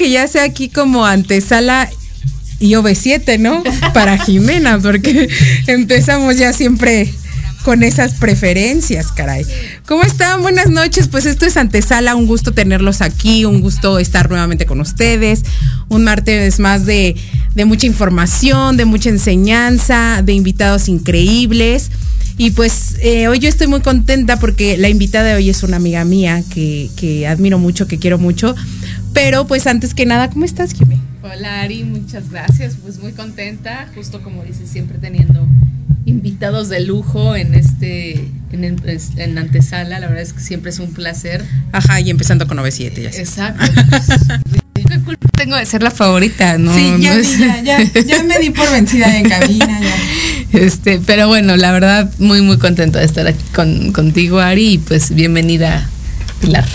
Que ya sea aquí como antesala y OV7, ¿no? Para Jimena, porque empezamos ya siempre con esas preferencias, caray. ¿Cómo están? Buenas noches. Pues esto es Antesala, un gusto tenerlos aquí, un gusto estar nuevamente con ustedes. Un martes más de, de mucha información, de mucha enseñanza, de invitados increíbles. Y pues eh, hoy yo estoy muy contenta porque la invitada de hoy es una amiga mía que, que admiro mucho, que quiero mucho. Pero pues antes que nada, ¿cómo estás, Jimmy? Hola Ari, muchas gracias. Pues muy contenta, justo como dices, siempre teniendo invitados de lujo en este en, en, antesala, la verdad es que siempre es un placer. Ajá, y empezando con 97 ya sé. Exacto. ¿Qué culpa tengo de ser la favorita? No, sí, ya, no ya, ya, ya, me di por vencida en cabina. Ya. Este, pero bueno, la verdad, muy, muy contento de estar aquí con, contigo, Ari, y pues bienvenida, Pilar.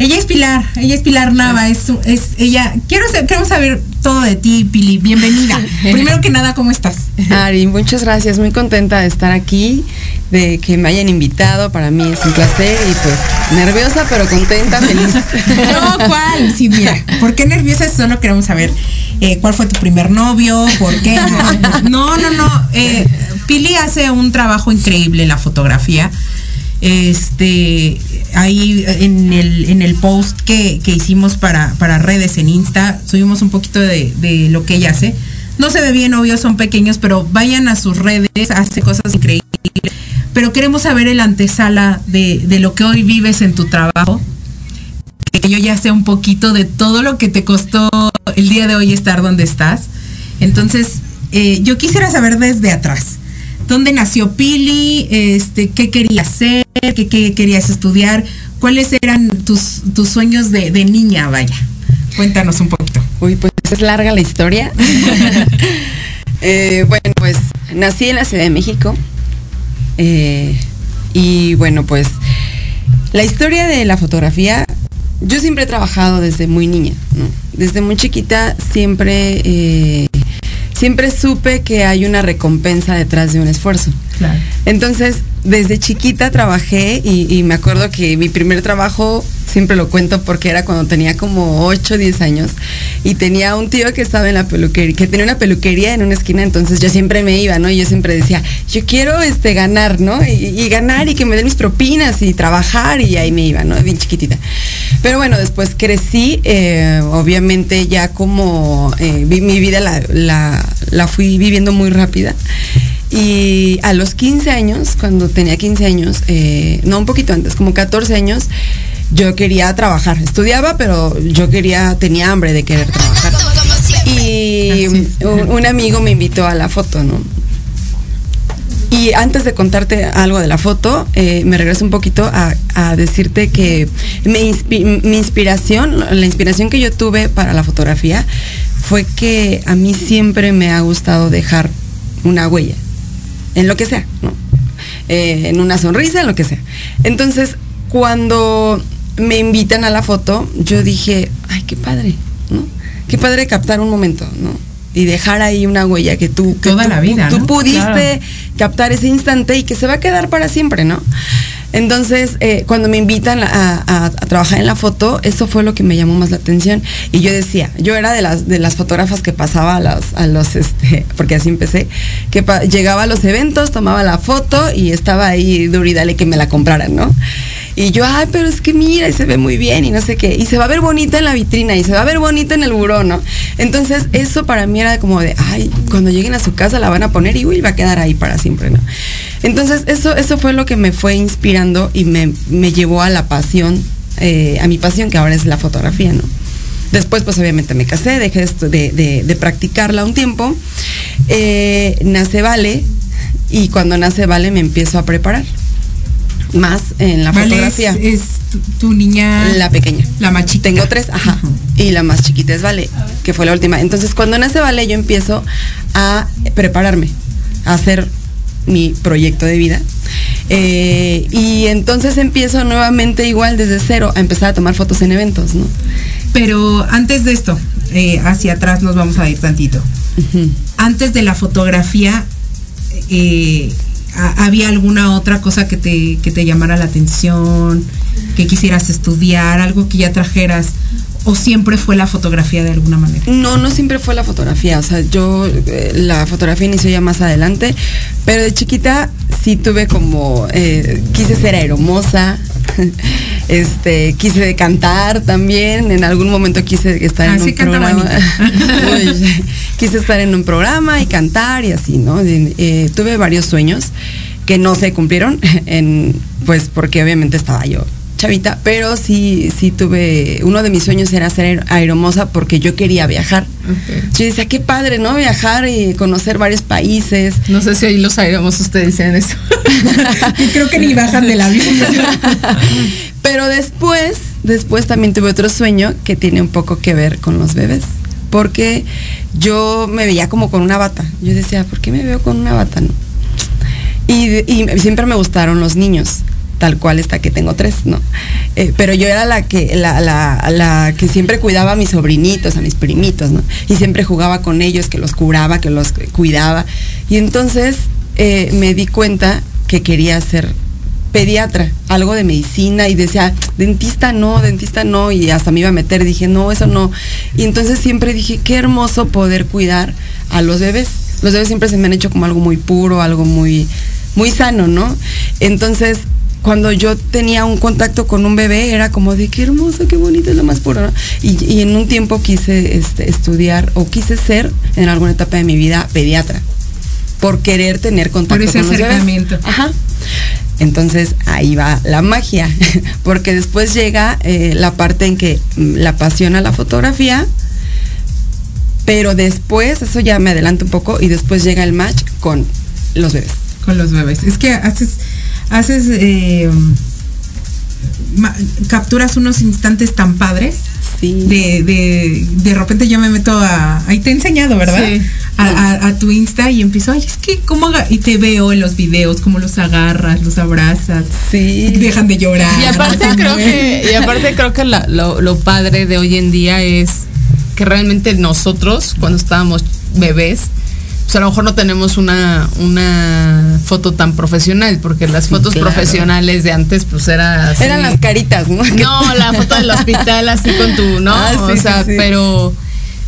Ella es Pilar, ella es Pilar Nava, es, es ella. Quiero, queremos saber todo de ti, Pili. Bienvenida. Primero que nada, ¿cómo estás? Ari, muchas gracias, muy contenta de estar aquí, de que me hayan invitado. Para mí es un placer y pues nerviosa, pero contenta, feliz. No, ¿cuál? Sí, mira, ¿por qué nerviosa? Solo queremos saber eh, cuál fue tu primer novio, por qué. No, no, no. Eh, Pili hace un trabajo increíble en la fotografía este ahí en el, en el post que, que hicimos para, para, redes en Insta, subimos un poquito de, de, lo que ella hace. No se ve bien, obvio, son pequeños, pero vayan a sus redes, hace cosas increíbles. Pero queremos saber el antesala de, de lo que hoy vives en tu trabajo. Que yo ya sé un poquito de todo lo que te costó el día de hoy estar donde estás. Entonces, eh, yo quisiera saber desde atrás dónde nació Pili, este, qué querías hacer, qué, qué, querías estudiar, cuáles eran tus, tus sueños de, de, niña, vaya. Cuéntanos un poquito. Uy, pues es larga la historia. eh, bueno, pues nací en la Ciudad de México. Eh, y bueno, pues la historia de la fotografía, yo siempre he trabajado desde muy niña, ¿no? Desde muy chiquita siempre... Eh, siempre supe que hay una recompensa detrás de un esfuerzo. Claro. Entonces, desde chiquita trabajé y, me acuerdo que mi primer trabajo, siempre lo cuento porque era cuando tenía como 8 o 10 años y tenía un tío que estaba en la peluquería, que tenía una peluquería en una esquina, entonces yo siempre me iba, ¿no? Y yo siempre decía, yo quiero este ganar, ¿no? Y, y ganar y que me den mis propinas y trabajar y ahí me iba, ¿no? Bien chiquitita. Pero bueno, después crecí, eh, obviamente ya como eh, vi, mi vida la, la, la fui viviendo muy rápida. Y a los 15 años, cuando tenía 15 años, eh, no un poquito antes, como 14 años, yo quería trabajar. Estudiaba, pero yo quería, tenía hambre de querer trabajar. Y un, un amigo me invitó a la foto, ¿no? Y antes de contarte algo de la foto, eh, me regreso un poquito a, a decirte que inspi mi, inspiración, la inspiración que yo tuve para la fotografía, fue que a mí siempre me ha gustado dejar una huella, en lo que sea, ¿no? Eh, en una sonrisa, en lo que sea. Entonces, cuando me invitan a la foto, yo dije, ay, qué padre, ¿no? Qué padre captar un momento, ¿no? y dejar ahí una huella que tú que toda tú, la vida tú ¿no? pudiste claro. captar ese instante y que se va a quedar para siempre no entonces eh, cuando me invitan a, trabajar en la foto eso fue lo que me llamó más la atención y yo decía yo era de las de las fotógrafas que pasaba a los este porque así empecé que llegaba a los eventos tomaba la foto y estaba ahí duro y dale que me la compraran no Y yo, ay, pero es que mira, y se ve muy bien y no sé qué. Y se va a ver bonita en la vitrina y se va a ver bonita en el buró, ¿no? Entonces, eso para mí era como de, ay, cuando lleguen a su casa la van a poner y uy, va a quedar ahí para siempre, ¿no? Entonces, eso, eso fue lo que me fue inspirando y me, me llevó a la pasión, eh, a mi pasión, que ahora es la fotografía, ¿no? Después, pues obviamente me casé, dejé de, de, de practicarla un tiempo. Eh, nace Vale y cuando nace Vale me empiezo a preparar más en la fotografía. Es, es tu, tu niña. La pequeña. La más chiquita. Tengo tres, ajá. Y la más chiquita es Vale, que fue la última. Entonces, cuando nace Vale, yo empiezo a prepararme, a hacer mi proyecto de vida. Eh, y entonces empiezo nuevamente igual desde cero a empezar a tomar fotos en eventos, ¿no? Pero antes de esto, eh, hacia atrás nos vamos a ir tantito. Antes de la fotografía, eh, ¿había alguna otra cosa que te, que te llamara la atención, que quisieras estudiar, algo que ya trajeras? ¿O siempre fue la fotografía de alguna manera? No, no siempre fue la fotografía. O sea, yo eh, la fotografía inició ya más adelante, pero de chiquita sí tuve como eh, quise ser aeromosa, este quise cantar también. En algún momento quise estar Ah, en sí un programa. quise estar en un programa y cantar y así, ¿no? Eh, tuve varios sueños que no se cumplieron, en, pues porque obviamente estaba yo chavita, pero sí, sí tuve, uno de mis sueños era ser aeromosa porque yo quería viajar. Yo decía, qué padre, ¿no? Viajar y conocer varios países. No sé si ahí los aeromosos ustedes dicen eso. Y creo que ni bajan del avión. Pero después, después también tuve otro sueño que tiene un poco que ver con los bebés. Porque yo me veía como con una bata. Yo decía, ¿por qué me veo con una bata? No? Y, y siempre me gustaron los niños, tal cual hasta que tengo tres, ¿no? Eh, pero yo era la que siempre cuidaba a mis sobrinitos, a mis primitos, ¿no? Y siempre jugaba con ellos, que los curaba, que los cuidaba. Y entonces eh, me di cuenta que quería ser pediatra, algo de medicina y decía, dentista no, dentista no, y hasta me iba a meter, dije, no, eso no. Y entonces siempre dije, qué hermoso poder cuidar a los bebés. Los bebés siempre se me han hecho como algo muy puro, algo muy, muy sano, ¿no? Entonces, cuando yo tenía un contacto con un bebé, era como de qué hermoso, qué bonito, es lo más puro. ¿no? Y, y en un tiempo quise este, estudiar o quise ser en alguna etapa de mi vida pediatra por querer tener contacto Por ese con los bebés. acercamiento. Ajá. Entonces ahí va la magia, porque después llega eh, la parte en que mm, la apasiona la fotografía, pero después, eso ya me adelanto un poco, y después llega el match con los bebés. con los bebés. Es que haces, haces, eh, capturas unos instantes tan padres. Sí. De, de, de repente yo me meto a. Ahí te he enseñado, ¿verdad? Sí. A, a- a tu Insta y empiezo, ay, es que, ¿cómo haga-?" Y te veo en los videos, cómo los agarras, los abrazas. Sí. Dejan de llorar. Y aparte creo que, y aparte creo que la- lo, lo padre de hoy en día es que realmente nosotros, cuando estábamos bebés, pues a lo mejor no tenemos una, una foto tan profesional, porque las fotos claro. profesionales de antes, pues era así. Eran las caritas, ¿no? No, la foto del hospital así con tu, ¿no? Ah, sí, o sea, sí, pero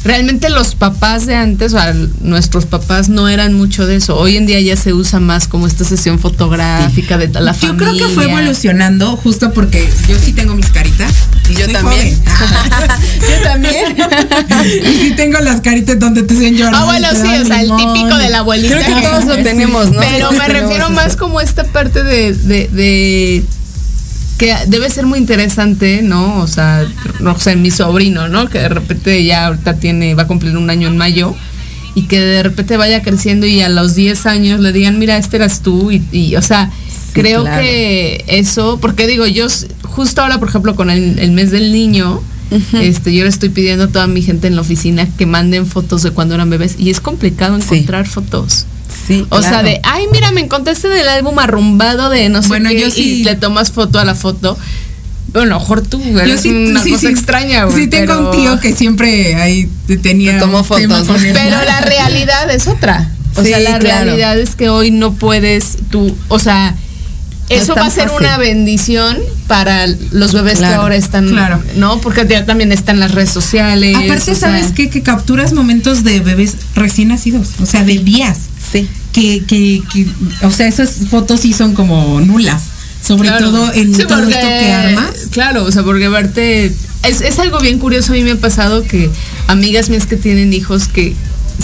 realmente los papás de antes, o sea, nuestros papás no eran mucho de eso. Hoy en día ya se usa más como esta sesión fotográfica de la Yo familia. creo que fue evolucionando justo porque yo sí tengo mis caritas. Y Yo soy también. joven. Yo también. y sí tengo las caritas donde te hacen llorar. Ah, bueno, sí, o sea, el típico de la abuelita. Creo que todos lo tenemos, ¿no? Pero me refiero más como esta parte de, de, de- que debe ser muy interesante, ¿no? O sea, no sé, mi sobrino, ¿no? Que de repente ya ahorita tiene, va a cumplir un año en mayo y que de repente vaya creciendo y a los 10 años le digan, mira, este eras tú y, y, o sea, creo claro. que eso, porque digo, yo justo ahora, por ejemplo, con el, el mes del niño, este, yo le estoy pidiendo a toda mi gente en la oficina que manden fotos de cuando eran bebés y es complicado Sí. encontrar fotos. Sí, O sea, de, ay, mira, me encontraste del álbum arrumbado de no sé Bueno, qué, yo sí- y le tomas foto a la foto. Bueno, a lo mejor tú, Yo eres sí, una sí, cosa sí. extraña, güey. Sí, tengo pero- un tío que siempre ahí te- tenía. Te tomó fotos. Pero la realidad es otra. O Sí, sea, la claro. realidad es que hoy no puedes tú, o sea, eso va a ser fácil. una bendición para los bebés que ahora están, claro. ¿no? Porque ya también están las redes sociales. Aparte, sea, ¿sabes qué? Que capturas momentos de bebés recién nacidos, o sea, de días. Sí. Que, que, que, o sea, esas fotos sí son como nulas. Sobre todo en Sí, todo porque- esto que armas. Claro, o sea, porque verte. Es, es algo bien curioso. A mí me ha pasado que amigas mías que tienen hijos que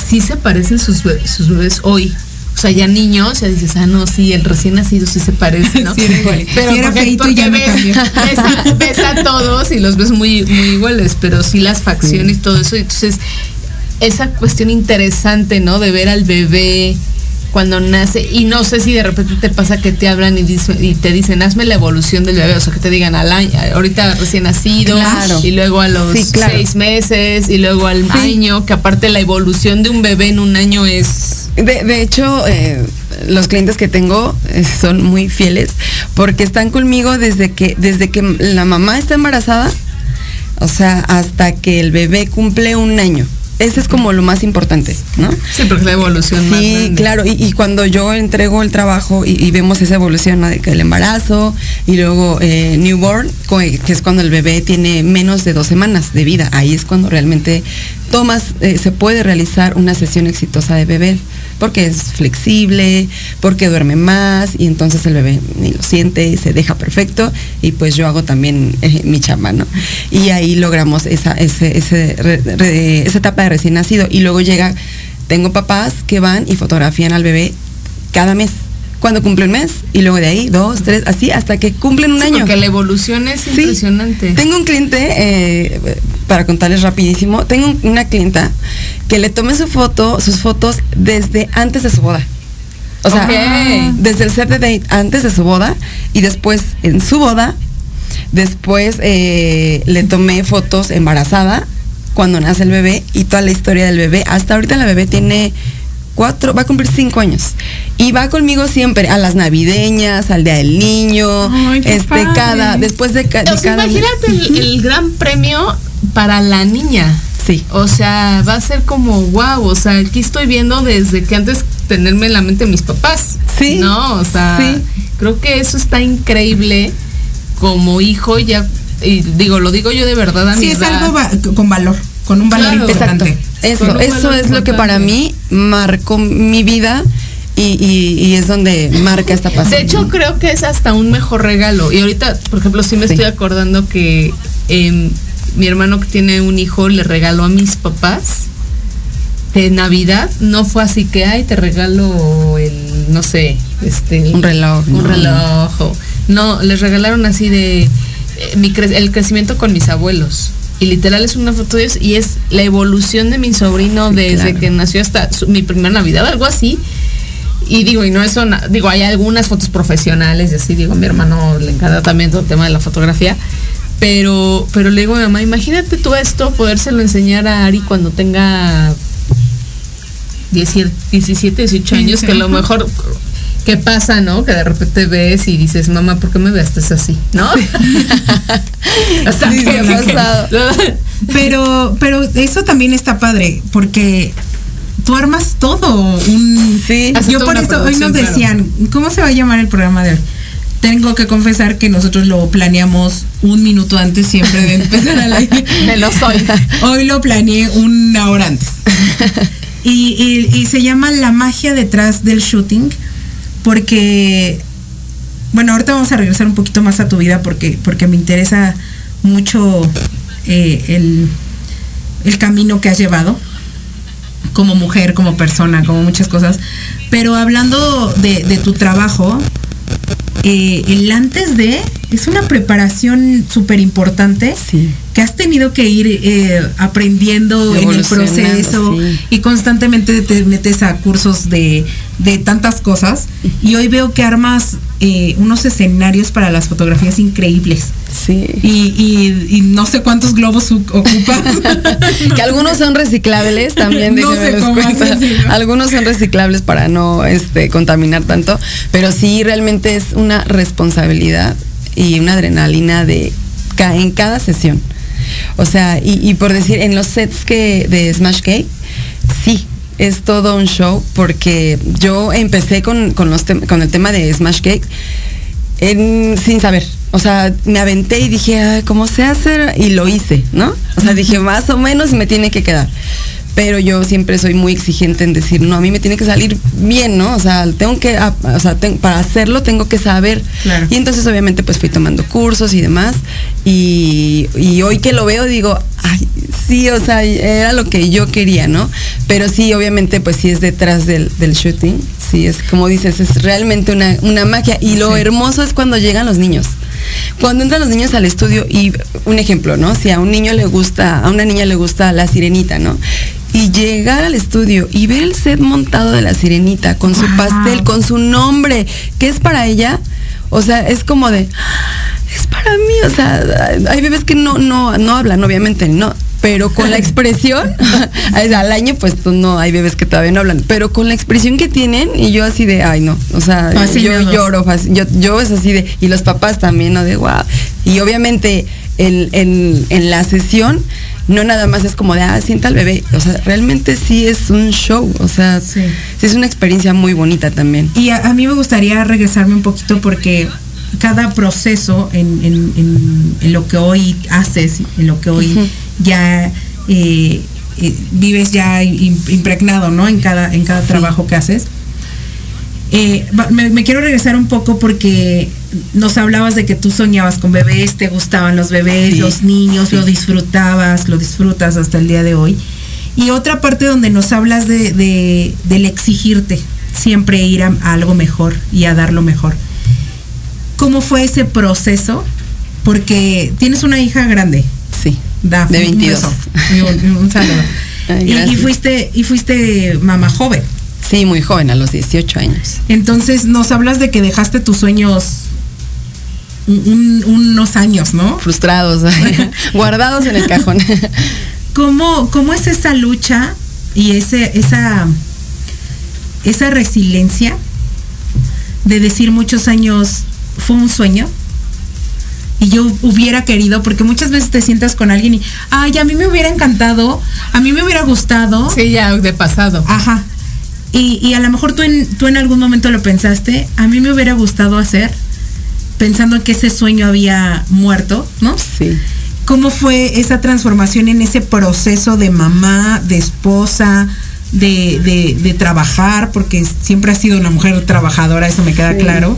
sí se parecen sus, sus bebés hoy. O sea, ya niños, ya dices, ah, no, sí, el recién nacido sí se parece, ¿no? Sí. Pero Sí era porque, porque ya ves, ves a, ves a todos y los ves muy, muy iguales, pero sí las facciones y todo eso. Entonces, esa cuestión interesante, ¿no? De ver al bebé cuando nace y no sé si de repente te pasa que te hablan y, dice- y te dicen hazme la evolución del bebé o sea que te digan al año ahorita recién nacido Claro. y luego a los Sí, claro. seis meses y luego al año que aparte la evolución de un bebé en un año es De, de hecho, eh, los clientes que tengo eh, son muy fieles porque están conmigo desde que, desde que la mamá está embarazada, o sea, hasta que el bebé cumple un año. Ese es como lo más importante, ¿no? sí porque la evolución más Sí, grande. claro, y, y cuando yo entrego el trabajo y, y vemos esa evolución ¿no? de que el embarazo y luego eh, newborn, que es cuando el bebé tiene menos de dos semanas de vida, ahí es cuando realmente tomas, eh, se puede realizar una sesión exitosa de bebé, porque es flexible, porque duerme más y entonces el bebé ni lo siente, se deja perfecto y pues yo hago también eh, mi chamba, ¿no? Y ahí logramos esa, ese, ese re- re- esa etapa de recién nacido y luego llega tengo papás que van y fotografían al bebé cada mes. Cuando cumple un mes y luego de ahí dos, tres, así hasta que cumplen un Sí, año. porque la evolución es Sí. impresionante Tengo un cliente, eh, para contarles rapidísimo, tengo un- una clienta que le tomé su foto, sus fotos desde antes de su boda. O sea, desde el set de date antes de su boda y después en su boda, después eh, le tomé fotos embarazada cuando nace el bebé y toda la historia del bebé. Hasta ahorita la bebé tiene cuatro, va a cumplir cinco años. Y va conmigo siempre a las navideñas, al día del niño, Ay, qué este, padre. cada, después de, ca- cada imagínate el, el gran premio para la niña Sí. O sea, va a ser como wow, o sea, aquí estoy viendo desde que antes tenerme en la mente mis papás. Sí, No, o sea, sí. creo que eso está increíble como hijo ya y digo, lo digo yo de verdad a mi Sí, es edad. algo va- con valor, con un valor Claro. Exacto. Eso, eso es lo que para mí marcó mi vida y, y- y es donde marca esta pasión. De hecho, creo que es hasta un mejor regalo. Y ahorita, por ejemplo, sí me Sí. estoy acordando que em, mi hermano que tiene un hijo le regaló a mis papás de Navidad. No fue así que, ay, te regalo el, no sé, este... Un reloj, Un no. reloj. No, les regalaron así de... eh, mi cre- el crecimiento con mis abuelos. Y literal es una foto de ellos y es la evolución de mi sobrino Sí, desde claro. que nació hasta su- mi primera Navidad, algo así. Y digo, y no eso, digo, hay algunas fotos profesionales y así, digo, mi hermano le encanta también todo el tema de la fotografía. Pero, pero le digo a mi mamá, imagínate tú esto, podérselo enseñar a Ari cuando tenga 10 17, 18 años, Sí, que a lo mejor, ¿qué pasa, no? Que de repente ves y dices, mamá, ¿por qué me vestes así? ¿no? sea, Sí, que- pasado. Pero, pero eso también está padre, porque tú armas todo. Un, Sí. Yo por eso hoy nos claro. decían, ¿cómo se va a llamar el programa de hoy? Tengo que confesar que nosotros lo planeamos un minuto antes siempre de empezar al aire. Me lo soy. Hoy lo planeé una hora antes. Y, y- y se llama La magia detrás del shooting, porque, bueno, ahorita vamos a regresar un poquito más a tu vida porque, porque me interesa mucho eh, el, el camino que has llevado como mujer, como persona, como muchas cosas. Pero hablando de, de tu trabajo, eh, el antes de es una preparación súper importante Sí. que has tenido que ir eh, aprendiendo en el proceso sí. y constantemente te metes a cursos de, de tantas cosas y hoy veo que armas eh, unos escenarios para las fotografías increíbles. Sí. y, y- y no sé cuántos globos ocupas que algunos son reciclables también No sé cómo algunos son reciclables para no este contaminar tanto pero sí realmente es una responsabilidad y una adrenalina de ca- en cada sesión. O sea y, y por decir en los sets que de Smash Cake sí es todo un show porque yo empecé con, con, los tem- con el tema de Smash Cake en- sin saber. O sea, me aventé y dije, "Ay, ¿cómo se hace? Y lo hice, ¿no? O sea, dije, más o menos me tiene que quedar. Pero yo siempre soy muy exigente en decir, no, a mí me tiene que salir bien, ¿no? O sea, tengo que, o sea, para hacerlo tengo que saber. Claro. Y entonces obviamente pues fui tomando cursos y demás. Y, y hoy que lo veo digo, ay, sí, o sea, era lo que yo quería, ¿no? Pero sí, obviamente pues sí es detrás del, del shooting. Sí, es como dices, es realmente una, una magia. Y lo Sí. hermoso es cuando llegan los niños. Cuando entran los niños al estudio y un ejemplo, ¿no? Si a un niño le gusta, a una niña le gusta la sirenita, ¿no? Y llegar al estudio y ver el set montado de la sirenita con su Wow. pastel, con su nombre, que es para ella, o sea, es como de, "Ah, es para mí, o sea, hay bebés que no, no, no hablan, obviamente, no. Pero con la expresión, al año pues no, hay bebés que todavía no hablan, pero con la expresión que tienen y yo así de, ay no, o sea, yo lloro, yo, yo es así de, y los papás también, ¿no? De wow. Y obviamente en, en, en la sesión no nada más es como de, ah, sienta al bebé, o sea, realmente sí es un show, o sea, Sí. sí es una experiencia muy bonita también. Y a, a mí me gustaría regresarme un poquito porque cada proceso en, en- en- en lo que hoy haces, en lo que hoy ya eh, eh, vives ya im- impregnado, ¿no? En cada, en cada trabajo que haces. Eh, me, me quiero regresar un poco porque nos hablabas de que tú soñabas con bebés, te gustaban los bebés, Sí, los niños, sí. lo disfrutabas, lo disfrutas hasta el día de hoy. Y otra parte donde nos hablas de, de- del exigirte, siempre ir a, a algo mejor y a dar lo mejor. ¿Cómo fue ese proceso? Porque tienes una hija grande, Sí. Da, De un 22. beso y un, un saludo. Ay, y, fuiste y fuiste mamá joven. Sí, muy joven, a los 18 años. Entonces nos hablas de que dejaste tus sueños un- un- unos años, ¿no? Frustrados, guardados en el cajón. ¿Cómo, cómo es esa lucha y ese, esa, esa resiliencia de decir muchos años fue un sueño? Y yo hubiera querido, porque muchas veces te sientas con alguien y, ay, a mí me hubiera encantado, a mí me hubiera gustado. Sí, ya de pasado. Ajá. Y, y a lo mejor tú en, tú en algún momento lo pensaste, a mí me hubiera gustado hacer, pensando en que ese sueño había muerto, ¿no? Sí. ¿Cómo fue esa transformación en ese proceso de mamá, de esposa, de, de- de trabajar? Porque siempre has sido una mujer trabajadora, eso me queda Sí. claro.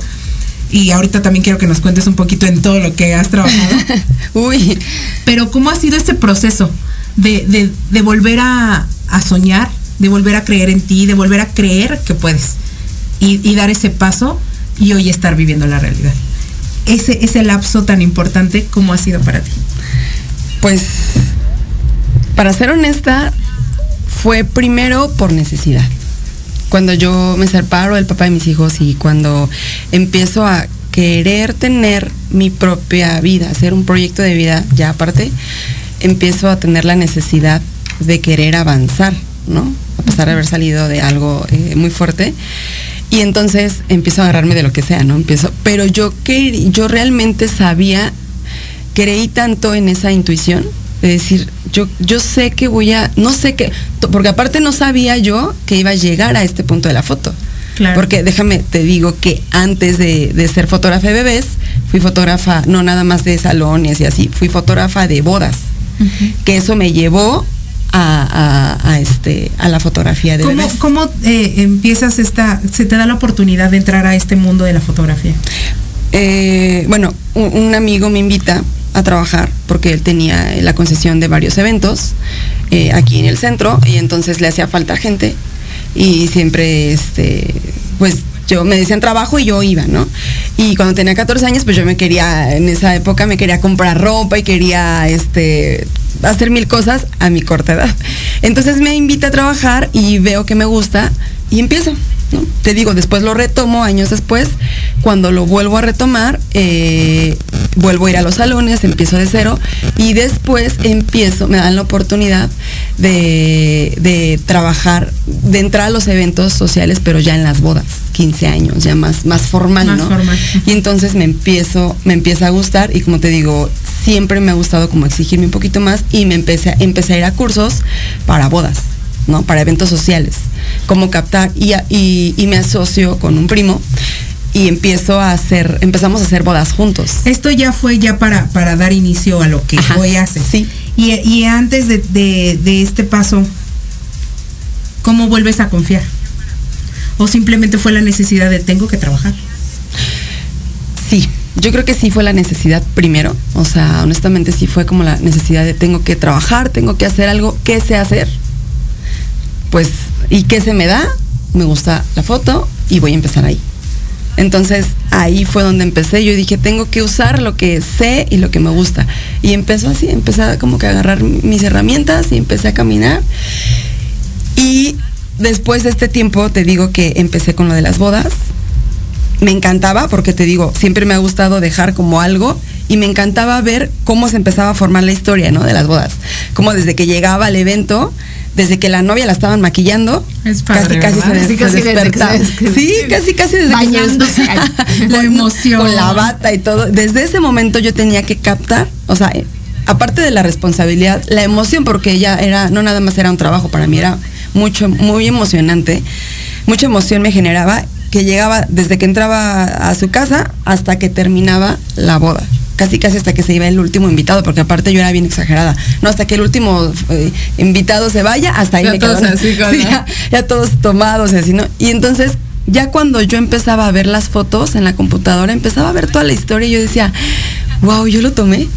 Y ahorita también quiero que nos cuentes un poquito en todo lo que has trabajado. Uy, Pero ¿cómo ha sido este proceso de, de- de volver a, a soñar, de volver a creer en ti, de volver a creer que puedes y, dar ese paso y hoy estar viviendo la realidad? Ese, ese lapso tan importante, ¿cómo ha sido para ti? pues, para ser honesta, fue primero por necesidad. Cuando yo me separo del papá de mis hijos y cuando empiezo a querer tener mi propia vida, hacer un proyecto de vida ya aparte, empiezo a tener la necesidad de querer avanzar, ¿no? A pesar de haber salido de algo eh, muy fuerte. Y entonces empiezo a agarrarme de lo que sea, ¿no? Empiezo, pero yo que yo realmente sabía, creí tanto en esa intuición de decir, yo, yo sé que voy a, no sé qué, porque aparte no sabía yo que iba a llegar a este punto de la foto. Claro. Porque déjame, te digo que antes de, de ser fotógrafa de bebés, fui fotógrafa, no nada más de salones y así, fui fotógrafa de bodas. Que eso me llevó a, a- a este, a la fotografía de ¿Cómo, bebés. cómo eh, empiezas esta, se te da la oportunidad de entrar a este mundo de la fotografía? Eh, bueno, un, un amigo me invita a trabajar porque él tenía la concesión de varios eventos eh, aquí en el centro y entonces le hacía falta gente y siempre, este, pues yo me decían trabajo y yo iba, ¿no? Y cuando tenía 14 años, pues yo me quería, en esa época me quería comprar ropa y quería, este, hacer mil cosas a mi corta edad. Entonces me invita a trabajar y veo que me gusta y empiezo. Te digo, después lo retomo años después. Cuando lo vuelvo a retomar, eh, vuelvo a ir a los salones, empiezo de cero y después empiezo, me dan la oportunidad de, de trabajar, de entrar a los eventos sociales, pero ya en las bodas, 15 años, ya más, más formal, Más ¿no? formal. Y entonces me empiezo, me empieza a gustar y como te digo, siempre me ha gustado como exigirme un poquito más y me empecé, a- empecé a ir a cursos para bodas, ¿no? Para eventos sociales, como captar y, y, y me asocio con un primo y empiezo a hacer, empezamos a hacer bodas juntos. Esto ya fue ya para, para dar inicio a lo que Ajá, hoy haces. sí. Y, y antes de, de- de este paso, ¿cómo vuelves a confiar? ¿O simplemente fue la necesidad de tengo que trabajar? Sí, yo creo que sí fue la necesidad primero. O sea, honestamente sí fue como la necesidad de tengo que trabajar, tengo que hacer algo. ¿Qué sé hacer? Pues, ¿y qué se me da? Me gusta la foto y voy a empezar ahí. Entonces ahí fue donde empecé. Yo dije, tengo que usar lo que sé y lo que me gusta. Y empezó así, empecé a como que agarrar mis herramientas y empecé a caminar. Y después de este tiempo, te digo que empecé con lo de las bodas me encantaba porque te digo, siempre me ha gustado dejar como algo y me encantaba ver cómo se empezaba a formar la historia, ¿no? De las bodas. Como desde que llegaba al evento, desde que la novia la estaban maquillando, Es padre, casi casi se, Sí, casi se desde que despertaba. se- Sí, casi casi desde Bañándose. que se La emoción. con la bata y todo. Desde ese momento yo tenía que captar, o sea, aparte de la responsabilidad, la emoción porque ella era no nada más era un trabajo para mí, era mucho muy emocionante. Mucha emoción me generaba que llegaba desde que entraba a su casa hasta que terminaba la boda. Casi casi hasta que se iba el último invitado, porque aparte yo era bien exagerada. No, hasta que el último eh, invitado se vaya, hasta ahí Ya me todos así, Sí, ya todos tomados y así, ¿no? Y entonces, ya cuando yo empezaba a ver las fotos en la computadora, empezaba a ver toda la historia y yo decía, wow, yo lo tomé.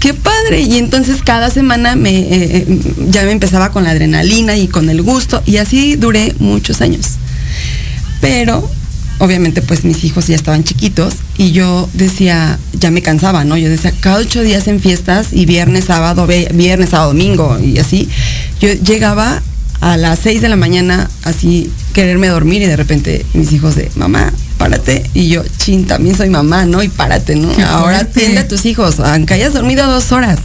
Qué padre. Y entonces cada semana me, eh, eh, ya me empezaba con la adrenalina y con el gusto y así duré muchos años. Pero obviamente pues mis hijos ya estaban chiquitos y yo decía, ya me cansaba, ¿no? Yo decía, cada ocho días en fiestas y viernes, sábado, viernes, sábado, domingo y así, yo llegaba a las seis de la mañana así quererme dormir y de repente mis hijos de, mamá, párate. Y yo, chin, también soy mamá, ¿no? Y párate, ¿no? Ahora atiende a tus hijos, aunque hayas dormido dos horas.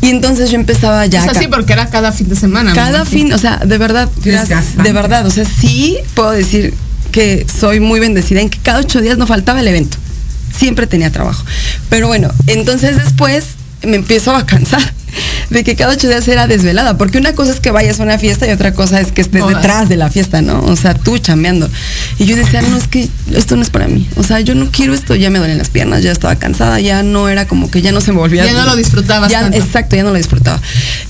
Y entonces yo empezaba ya... O sea, sí, porque era cada fin de semana. cada fin, o sea, de verdad, gracias, de verdad, o sea, sí puedo decir que soy muy bendecida en que cada ocho días no faltaba el evento. Siempre tenía trabajo. Pero bueno, entonces después me empiezo a cansar de que cada ocho días era desvelada, porque una cosa es que vayas a una fiesta y otra cosa es que estés detrás de la fiesta, ¿no? O sea, tú chambeando. Y yo decía, no, es que esto no es para mí. O sea, yo no quiero esto, ya me duelen las piernas, ya estaba cansada, ya no era como que ya no se me volvía. Ya no lo disfrutabas Ya, tanto. Exacto, ya no lo disfrutaba.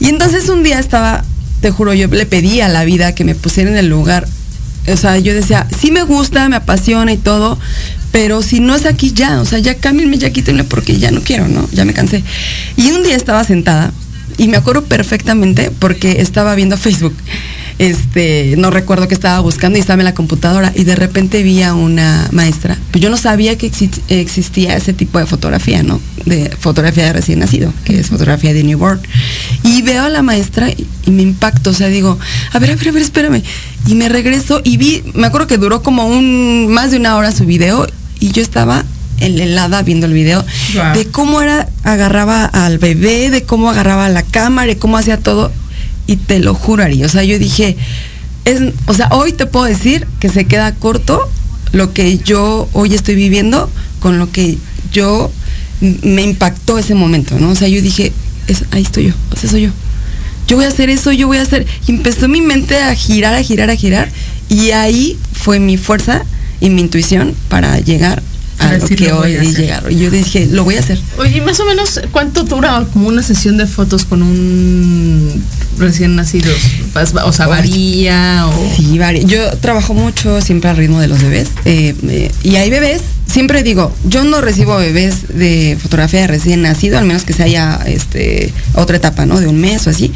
Y entonces un día estaba, te juro, yo le pedí a la vida que me pusiera en el lugar. O sea, yo decía, sí me gusta, me apasiona y todo, pero si no es aquí ya, o sea, ya cámbienme, ya quítenme porque ya no quiero, ¿no? Ya me cansé. Y un día estaba sentada y me acuerdo perfectamente porque estaba viendo Facebook. Este, no recuerdo que estaba buscando y estaba en la computadora y de repente vi a una maestra. Pues yo no sabía que exi- existía ese tipo de fotografía, ¿no? De fotografía de recién nacido, que es fotografía de newborn. Y veo a la maestra y me impacto, o sea, digo, a ver, a ver, a ver, espérame. Y me regreso y vi, me acuerdo que duró como un más de una hora su video y yo estaba en helada viendo el video de cómo era agarraba al bebé, de cómo agarraba la cámara, de cómo hacía todo y te lo juro, Ari, o sea, yo dije, es, o sea, hoy te puedo decir que se queda corto lo que yo hoy estoy viviendo con lo que yo me impactó ese momento, ¿no? O sea, yo dije, es, ahí estoy yo, o sea, soy yo. Yo voy a hacer eso, yo voy a hacer. Y empezó mi mente a girar, a girar, a girar. Y ahí fue mi fuerza y mi intuición para llegar a Para lo decir, que "Lo hoy a he hacer". llegado. Y yo dije, lo voy a hacer. Oye, ¿y más o menos cuánto dura como una sesión de fotos con un recién nacido? Vas- O sea, varía o... Sí, vari- Yo trabajo mucho siempre al ritmo de los bebés. eh, eh, y hay bebés, siempre digo, yo no recibo bebés de fotografía de recién nacido, al menos que se haya este, otra etapa, ¿no? De un mes o así.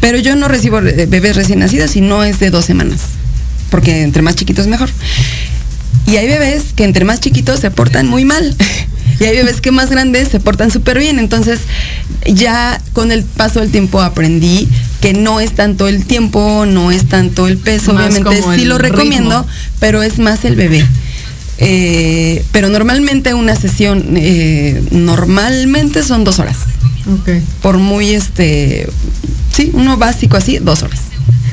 Pero yo no recibo eh, bebés recién nacidos si no es de dos semanas. Porque entre más chiquitos mejor. Y hay bebés que entre más chiquitos se portan muy mal. Y hay bebés que más grandes se portan súper bien. Entonces, ya con el paso del tiempo aprendí que no es tanto el tiempo, no es tanto el peso. Más Obviamente sí lo recomiendo, ritmo. pero es más el bebé. Eh, pero normalmente una sesión, eh, normalmente son dos horas. Por muy, este, sí, uno básico así, dos horas.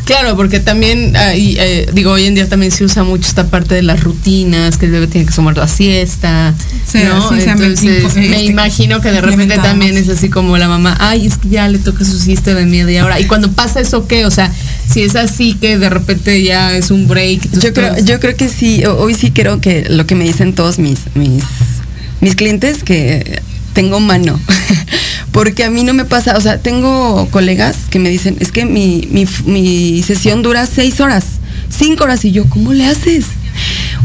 Claro, porque también, eh, digo, hoy en día también se usa mucho esta parte de las rutinas, que el bebé tiene que tomar la siesta, Sí, ¿no? sí, Entonces, me este, imagino que de repente también es así como la mamá, ay, es que ya le toca su siesta de media hora. Y cuando pasa eso, ¿qué? O sea, si es así que de repente ya es un break. Yo creo, todos- yo creo que sí, ho- hoy sí creo que lo que me dicen todos mis, mis, mis clientes, que tengo mano. Porque a mí no me pasa, o sea, tengo colegas que me dicen, es que mi, mi, sesión dura seis horas, cinco horas, y yo, ¿cómo le haces?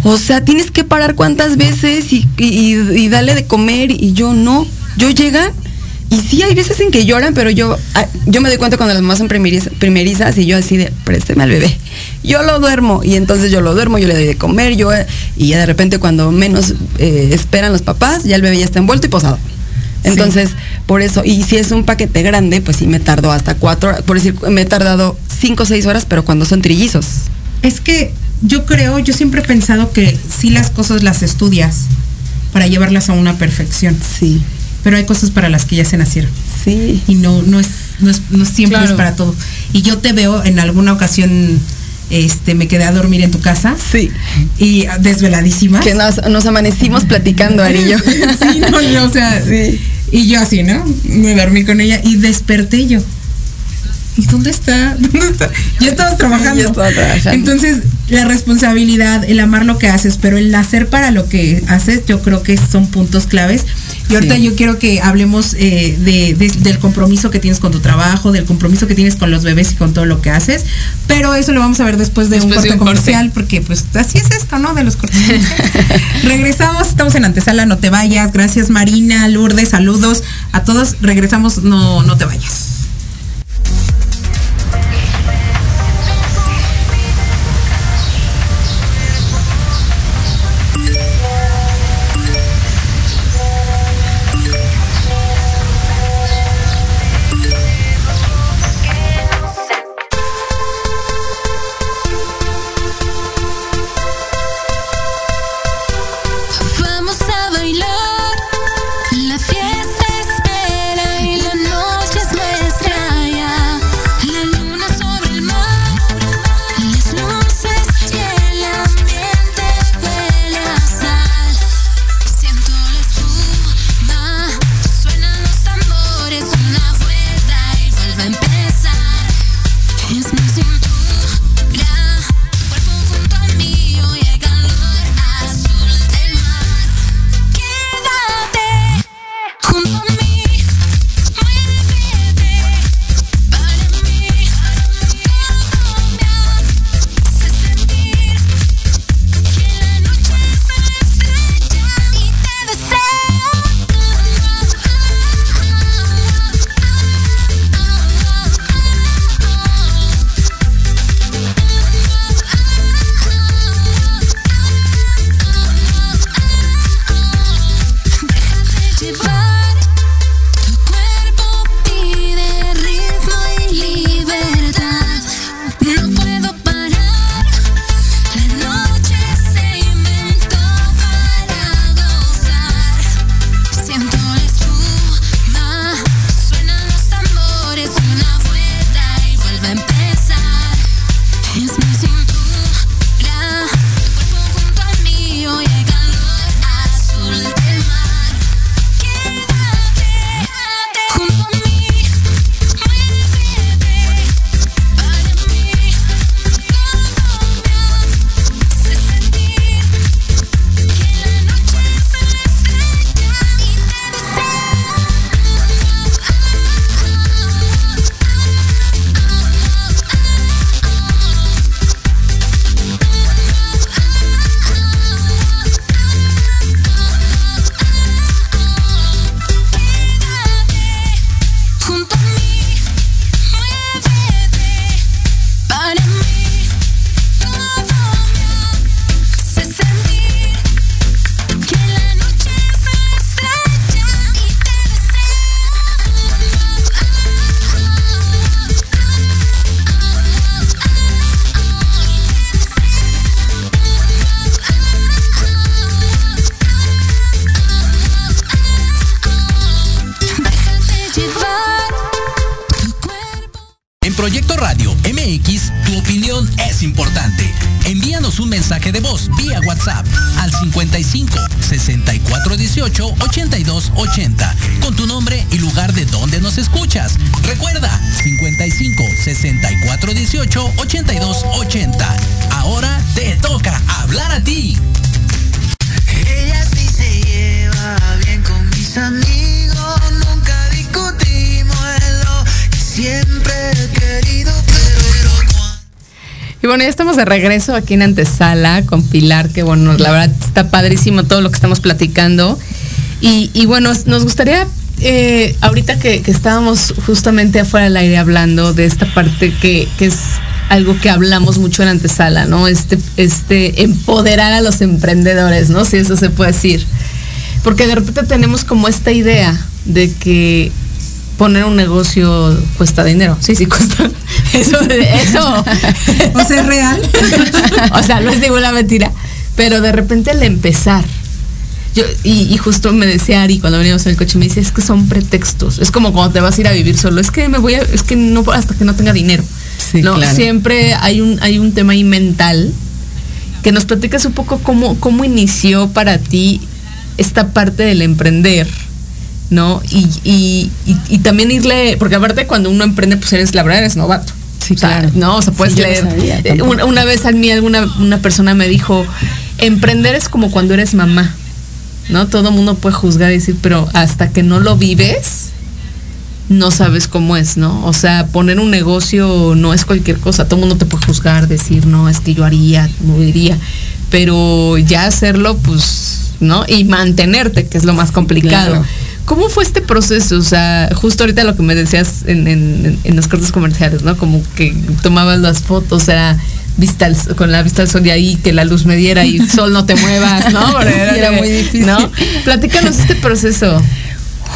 O sea, tienes que parar cuántas veces y, y, darle de comer, y yo no. Yo llegan y sí, hay veces en que lloran, pero yo, ah, yo me doy cuenta cuando las mamás son primerizas, primerizas y yo así de, présteme al bebé. Yo lo duermo y entonces yo lo duermo, yo le doy de comer, yo, y ya de repente cuando menos eh, esperan los papás, ya el bebé ya está envuelto y posado. Entonces, por eso, y si es un paquete grande, pues sí me tardo hasta cuatro horas, por decir, me he tardado cinco o seis horas, pero cuando son trillizos. Es que yo creo, yo siempre he pensado que sí las cosas las estudias para llevarlas a una perfección. Sí. Pero hay cosas para las que ya se nacieron. Sí. Y no, no es, no es, no siempre Claro. es para todo. Y yo te veo en alguna ocasión, este, me quedé a dormir en tu casa. Sí. Y desveladísima. Que nos, nos amanecimos platicando, Ari y yo. sí, no, no, o sea, Sí. y yo así, ¿no? Me dormí con ella y desperté yo. ¿Y dónde está? ¿Dónde está? Ya estabas trabajando. Ya estaba trabajando. Entonces, la responsabilidad, el amar lo que haces, pero el nacer para lo que haces, yo creo que son puntos claves. Y ahorita Sí. yo quiero que hablemos eh, de, de- del compromiso que tienes con tu trabajo, del compromiso que tienes con los bebés y con todo lo que haces. Pero eso lo vamos a ver después de un corte. comercial, porque pues así es esto, ¿no? De los cortes. Regresamos, estamos en antesala, no te vayas. Gracias Marina, Lourdes, saludos a todos. Regresamos, no, no te vayas. Bueno, ya estamos de regreso aquí en Antesala con Pilar, que bueno, la verdad está padrísimo todo lo que estamos platicando. Y, bueno, nos gustaría, eh, ahorita que, que estábamos justamente afuera del aire hablando de esta parte que, que es algo que hablamos mucho en Antesala, ¿no? Este, este empoderar a los emprendedores, ¿no? Si eso se puede decir. Porque de repente tenemos como esta idea de que poner un negocio cuesta dinero. Sí, sí, cuesta. Eso, eso. O sea, ¿es real? o sea, no es ninguna mentira. Pero de repente al empezar, yo, y, y justo me decía Ari cuando veníamos en el coche, me dice, es que son pretextos. Es como cuando te vas a ir a vivir solo. Es que me voy a, es que no hasta que no tenga dinero. Sí, no, claro. siempre hay un, hay un tema ahí mental que nos platicas un poco cómo, cómo inició para ti esta parte del emprender. ¿No? Y, y, y, y también irle, porque aparte cuando uno emprende, pues eres, la verdad, eres novato. Sí, O sea, claro. No, o sea, puedes Sí, no leer. Eh, una, una vez a mí alguna una persona me dijo, emprender es como cuando eres mamá. ¿No? Todo mundo puede juzgar y decir, pero hasta que no lo vives, no sabes cómo es, ¿no? O sea, poner un negocio no es cualquier cosa. Todo mundo te puede juzgar, decir, no, es que yo haría, movería. Pero ya hacerlo, pues, ¿no? Y mantenerte, que es lo más complicado. Claro. ¿Cómo fue este proceso? O sea, justo ahorita lo que me decías en, en, en los cortes comerciales, ¿no? Como que tomabas las fotos, era vista al- con la vista al sol de ahí, que la luz me diera y sol no te muevas, ¿no? Porque Sí, era muy difícil. ¿No? Platícanos este proceso.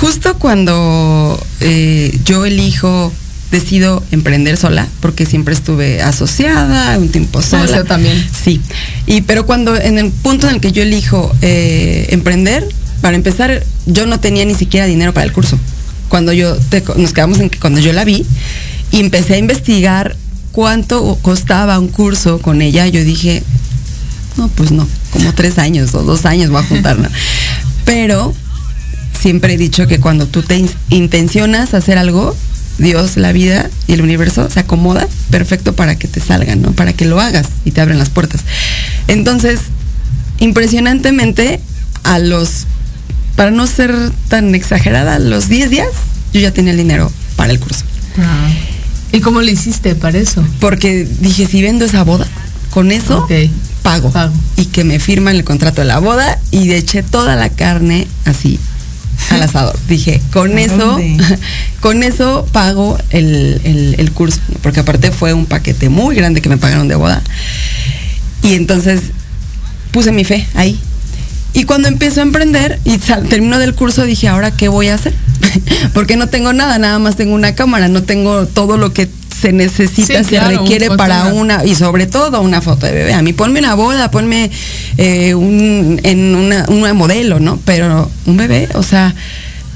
Justo cuando eh, yo elijo, decido emprender sola, porque siempre estuve asociada, un tiempo sola. yo también. Sí. Y pero cuando en el punto en el que yo elijo eh, emprender, para empezar, yo no tenía ni siquiera dinero para el curso. Cuando yo te- nos quedamos en que cuando yo la vi y empecé a investigar cuánto costaba un curso con ella, yo dije, no, pues no, como tres años o dos años voy a juntar, ¿no? Pero siempre he dicho que cuando tú te in- intencionas hacer algo, Dios, la vida y el universo se acomoda perfecto para que te salgan, ¿no? Para que lo hagas y te abren las puertas. Entonces, impresionantemente, a los, para no ser tan exagerada, los 10 días, yo ya tenía el dinero para el curso. ¿Y cómo le hiciste para eso? Porque dije, si vendo esa boda, con eso pago. Pago. Y que me firman el contrato de la boda y eché toda la carne así al asador. Dije, con ¿A eso, con eso pago el, el- el curso. Porque aparte fue un paquete muy grande que me pagaron de boda. Y entonces puse mi fe ahí. Y cuando empiezo a emprender y sal- termino del curso, dije, ¿ahora qué voy a hacer? Porque no tengo nada, nada más tengo una cámara, no tengo todo lo que se necesita, Sí, se claro, un requiere para una, y sobre todo una foto de bebé. A mí ponme una boda, ponme eh, un, en una, una modelo, ¿no? Pero un bebé, o sea,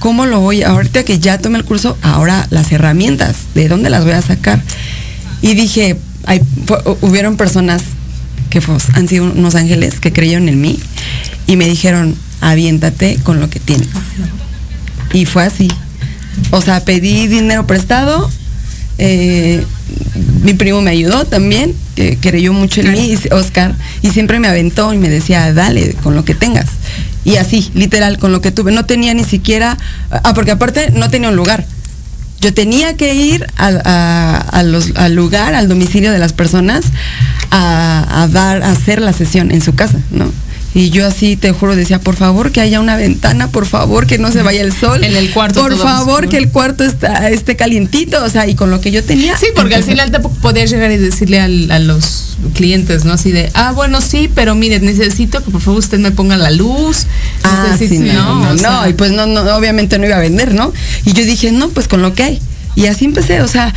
¿cómo lo voy? Ahorita que ya tomé el curso, ahora las herramientas, ¿de dónde las voy a sacar? Y dije, hay, fue- hubieron personas que han sido unos ángeles que creyeron en mí y me dijeron, aviéntate con lo que tienes. Y fue así. O sea, pedí dinero prestado. eh, mi primo me ayudó también, que creyó mucho en mí, Oscar, y siempre me aventó y me decía, dale, con lo que tengas. Y así, literal, con lo que tuve. No tenía ni siquiera, ah, porque aparte no tenía un lugar. Yo tenía que ir al, a- a los- al lugar, al domicilio de las personas, a, a dar, a hacer la sesión en su casa, ¿no? Y yo así, te juro, decía, por favor que haya una ventana, por favor que no se vaya el sol. En el cuarto Por favor oscuro. que el cuarto está, esté calientito, o sea, y con lo que yo tenía. Sí, porque al final tampoco podías llegar y decirle a los clientes, ¿no? Así de, ah, bueno, sí, pero mire, necesito que por favor usted me ponga la luz. Ah, sí, Necesito- no, no, O no, sea, y pues no, no, obviamente no iba a vender, ¿no? Y yo dije, no, pues con lo que hay. Y así empecé, o sea,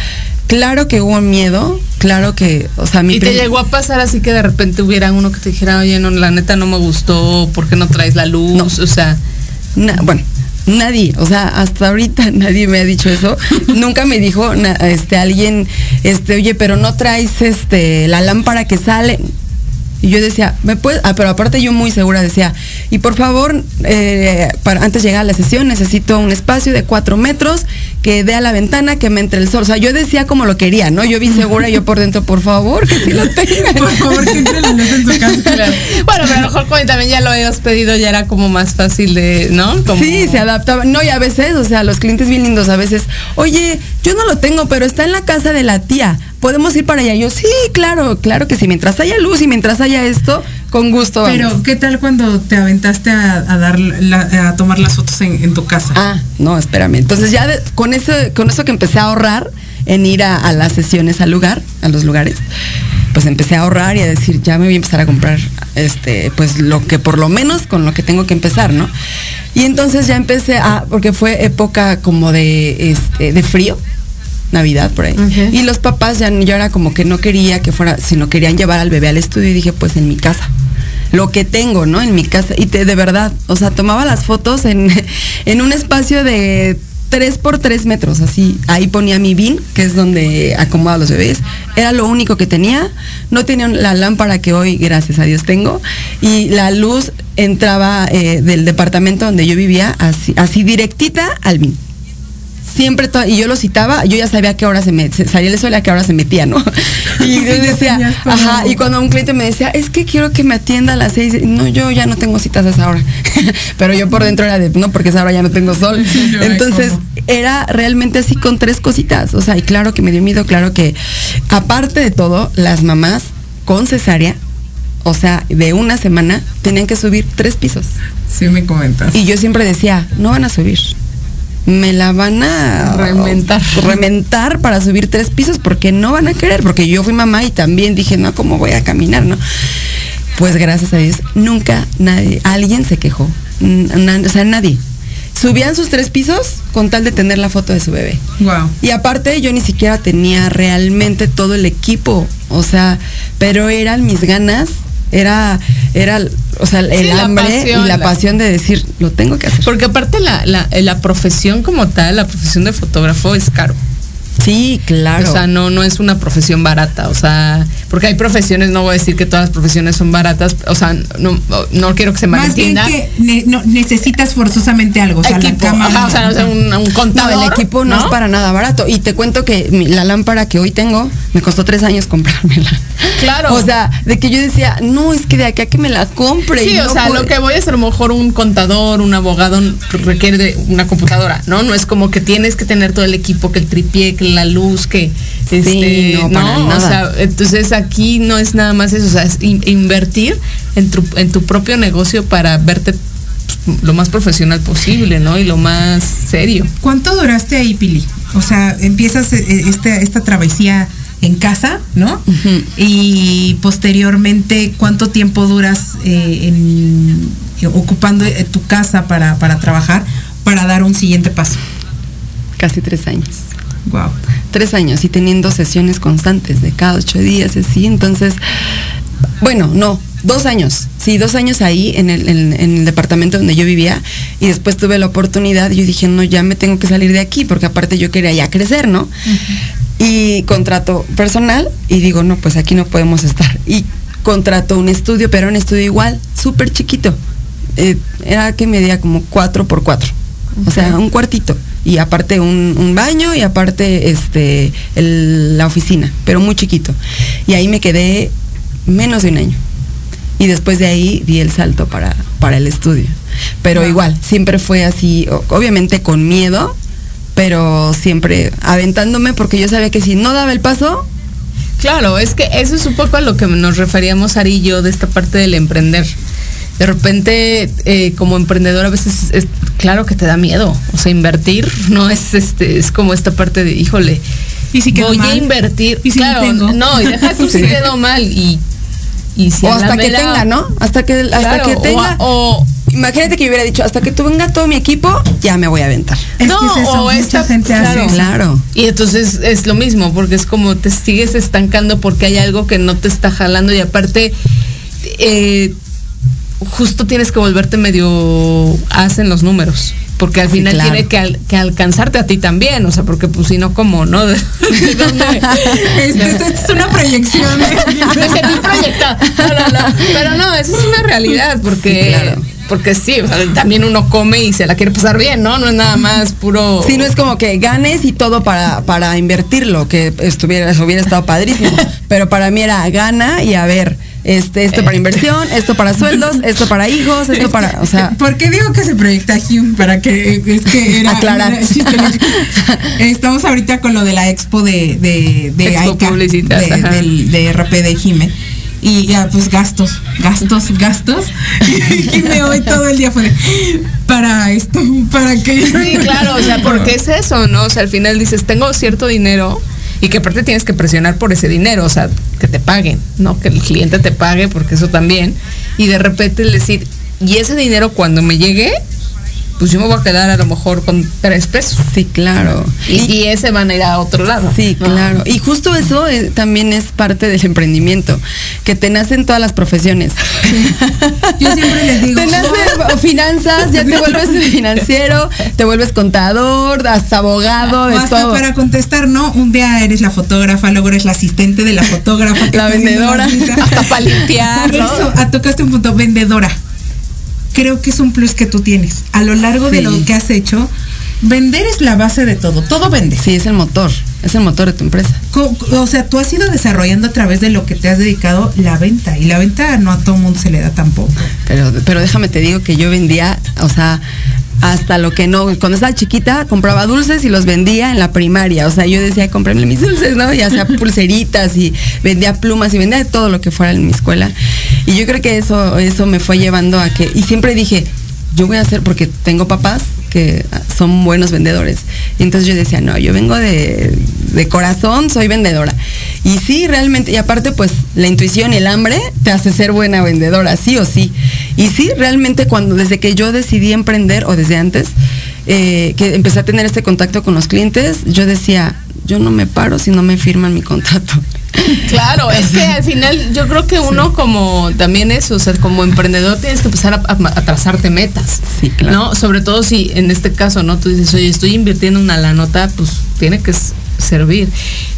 claro que hubo miedo, claro que, o sea, mi Y te llegó a pasar así que de repente hubiera uno que te dijera, oye, no, la neta no me gustó, ¿por qué no traes la luz? No. O sea, Na- bueno, nadie, o sea, hasta ahorita nadie me ha dicho eso. Nunca me dijo na- este alguien, este, oye, pero no traes este la lámpara que sale. Y yo decía, ¿me puedes? Ah, pero aparte yo muy segura decía, y por favor, eh, para, antes de llegar a la sesión necesito un espacio de cuatro metros que dé a la ventana, que me entre el sol. O sea, yo decía como lo quería, ¿no? Yo vi segura, yo por dentro, por favor, que sí lo tengan. Por favor, que entre la luz en su casa. Claro. Bueno, pero a lo mejor como también ya lo habías pedido, ya era como más fácil de, ¿no? Como- Sí, se adaptaba. No, y a veces, o sea, los clientes bien lindos, a veces, oye, yo no lo tengo, pero está en la casa de la tía. ¿Podemos ir para allá? Yo, sí, claro, claro que sí. Mientras haya luz y mientras haya esto, con gusto. vamos. Pero, ¿qué tal cuando te aventaste a, a dar la- a tomar las fotos en, en tu casa? Ah, no, espérame. Entonces ya de- con eso, con eso que empecé a ahorrar en ir a, a las sesiones al lugar, a los lugares, pues empecé a ahorrar y a decir, ya me voy a empezar a comprar este, pues lo que por lo menos con lo que tengo que empezar, ¿no? Y entonces ya empecé a, porque fue época como de, este, de frío. Navidad por ahí. Y los papás ya yo era como que no quería que fuera, sino querían llevar al bebé al estudio y dije, pues en mi casa. Lo que tengo, ¿no? En mi casa. Y de verdad, o sea, tomaba las fotos en, en un espacio de 3 por 3 metros, así. Ahí ponía mi bin, que es donde acomodo a los bebés. Era lo único que tenía. No tenía la lámpara que hoy, gracias a Dios, tengo. Y la luz entraba eh, del departamento donde yo vivía, así, así directita al bin siempre y yo lo citaba, yo ya sabía a qué hora se me salía el sol y a qué hora se metía, ¿no? Y yo decía, ajá, y cuando un cliente me decía, es que quiero que me atienda a las seis, no, yo ya no tengo citas a esa hora. Pero yo por dentro era de, no, porque a esa hora ya no tengo sol. Entonces, era realmente así con tres cositas. O sea, y claro que me dio miedo, claro que, aparte de todo, las mamás con cesárea, o sea, de una semana, tenían que subir tres pisos. Sí, me comentas. Y yo siempre decía, no van a subir. Me la van a Reventar. reventar para subir tres pisos porque no van a querer, porque yo fui mamá y también dije, no, ¿cómo voy a caminar, no? Pues gracias a Dios, nunca nadie, alguien se quejó. Na- o sea, nadie. Subían sus tres pisos con tal de tener la foto de su bebé. Wow. Y aparte yo ni siquiera tenía realmente todo el equipo, o sea, pero eran mis ganas, era, era, o sea, el Sí, la hambre pasión, y la la- pasión de decir, lo tengo que hacer. Porque aparte la, la, la profesión como tal, la profesión de fotógrafo es caro. Sí, claro. O sea, no, no es una profesión barata. O sea, porque hay profesiones, no voy a decir que todas las profesiones son baratas. O sea, no, no quiero que se Más bien malentienda. que ne- no, necesitas forzosamente algo. O sea, Equipo, la ajá, o sea, o sea, un, un no, contador. el equipo no, es para nada barato. Y te cuento que mi- la lámpara que hoy tengo me costó tres años comprármela. Claro. O sea, de que yo decía, no, es que de aquí a que me la compre. Sí, y o no sea, lo que voy es a lo mejor un contador, un abogado requiere de una computadora, ¿no? No es como que tienes que tener todo el equipo, que el tripié, que la luz, que este, no, para O nada. sea, entonces aquí no es nada más eso, o sea, es in- invertir en tu, en tu propio negocio para verte pues, lo más profesional posible, ¿no? Y lo más serio. ¿Cuánto duraste ahí, Pili? O sea, empiezas eh, esta, esta travesía en casa, ¿no? Y posteriormente, ¿cuánto tiempo duras eh, en- eh, ocupando eh, tu casa para, para trabajar, para dar un siguiente paso? Casi tres años. Wow. tres años y teniendo sesiones constantes de cada ocho días, así. Entonces, bueno, no, dos años. Sí, dos años ahí en el, en- en el departamento donde yo vivía y después tuve la oportunidad y yo dije, no, ya me tengo que salir de aquí porque aparte yo quería ya crecer, ¿no? Y contrato personal y digo, no, pues aquí no podemos estar. Y contrato un estudio, pero un estudio igual, súper chiquito. Eh, era que medía como cuatro por cuatro. O sea, un cuartito. Y aparte un, un baño y aparte este el- la oficina, pero muy chiquito. Y ahí me quedé menos de un año. Y después de ahí di el salto para, para el estudio. Pero Wow. igual, siempre fue así, obviamente con miedo, pero siempre aventándome porque yo sabía que si no daba el paso, Claro, es que eso es un poco a lo que nos referíamos Ari y yo de esta parte del emprender. De repente, eh, como emprendedor, a veces es claro que te da miedo. O sea, invertir no es este, es como esta parte de, híjole, ¿Y si voy a invertir. ¿Y si claro, tengo? no, y deja tú si Sí. quedó mal y, y si o hasta que mera- tenga, ¿no? Hasta que, hasta Claro, que tenga. o, Imagínate que yo hubiera dicho, hasta que tú venga todo mi equipo, ya me voy a aventar. Es no, que es eso, o mucha esta- gente hace. Claro. Y entonces es lo mismo, porque es como te sigues estancando porque hay algo que no te está jalando y aparte eh, justo tienes que volverte medio hacen los números. Porque al Sí, final claro. tiene que, al- que alcanzarte a ti también, o sea, porque pues si no, ¿cómo, no? ¿De, esta es una proyección. No, no, no. Pero no, eso es una realidad, porque Sí, claro. porque sí, o sea, también uno come y se la quiere pasar bien, ¿no? No es nada más puro. Sí, no es como que ganes y todo para, para invertirlo, que estuviera, hubiera estado padrísimo. Pero para mí era gana y a ver, este, esto para inversión, esto para sueldos, esto para hijos, esto para, o sea, ¿Por qué digo que se proyecta Hume? Para que es que era Aclarar. Estamos ahorita con lo de la expo de de de, Expo de, del- de RP de Jime. Y ya, pues gastos, gastos, gastos. Y Jime hoy todo el día fue de, para esto, para que. Sí, claro, o sea, porque es eso, ¿no? O sea, al final dices, tengo cierto dinero y que aparte tienes que presionar por ese dinero, o sea, que te paguen, ¿no? Que el cliente te pague, porque eso también. Y de repente decir, y ese dinero cuando me llegue, pues yo me voy a quedar a lo mejor con tres pesos. sí, claro. Y, y ese van a ir a otro lado. Sí, ¿no? claro. Y justo eso eh, también es parte del emprendimiento, que te nacen todas las profesiones. Yo siempre les digo, Te nacen finanzas, ya te vuelves financiero, te vuelves contador, hasta abogado, de hasta todo. para contestar, ¿no? Un día eres la fotógrafa, luego eres la asistente de la fotógrafa. La vendedora. Hasta para limpiar, ¿no? eso, ah, tocaste un punto, vendedora. Creo que es un plus que tú tienes. A lo largo de lo que has hecho, vender es la base de todo. Todo vende. Sí, es el motor, es el motor de tu empresa. O sea, tú has ido desarrollando a través de lo que te has dedicado la venta. Y la venta no a todo mundo se le da tampoco. Pero, pero déjame te digo que yo vendía, o sea, hasta lo que no, cuando estaba chiquita compraba dulces y los vendía en la primaria, o sea, yo decía, cómprenme mis dulces, ¿no? Y hacía pulseritas y vendía plumas y vendía todo lo que fuera en mi escuela. Y yo creo que eso, eso me fue llevando a que, y siempre dije, yo voy a hacer, porque tengo papás que son buenos vendedores. Y entonces yo decía, no, yo vengo de, de corazón, soy vendedora. Y sí, realmente, y aparte pues la intuición y el hambre te hace ser buena vendedora, sí o sí. Y sí, realmente cuando, desde que yo decidí emprender, o desde antes, eh, que empecé a tener este contacto con los clientes, yo decía, yo no me paro si no me firman mi contrato. Claro, es que al final yo creo que uno como también eso, o sea, como emprendedor tienes que empezar a, a- a trazarte metas. Sí, claro. ¿No? Sobre todo si en este caso, ¿no? Tú dices, oye, estoy invirtiendo una la nota, pues tiene que servir.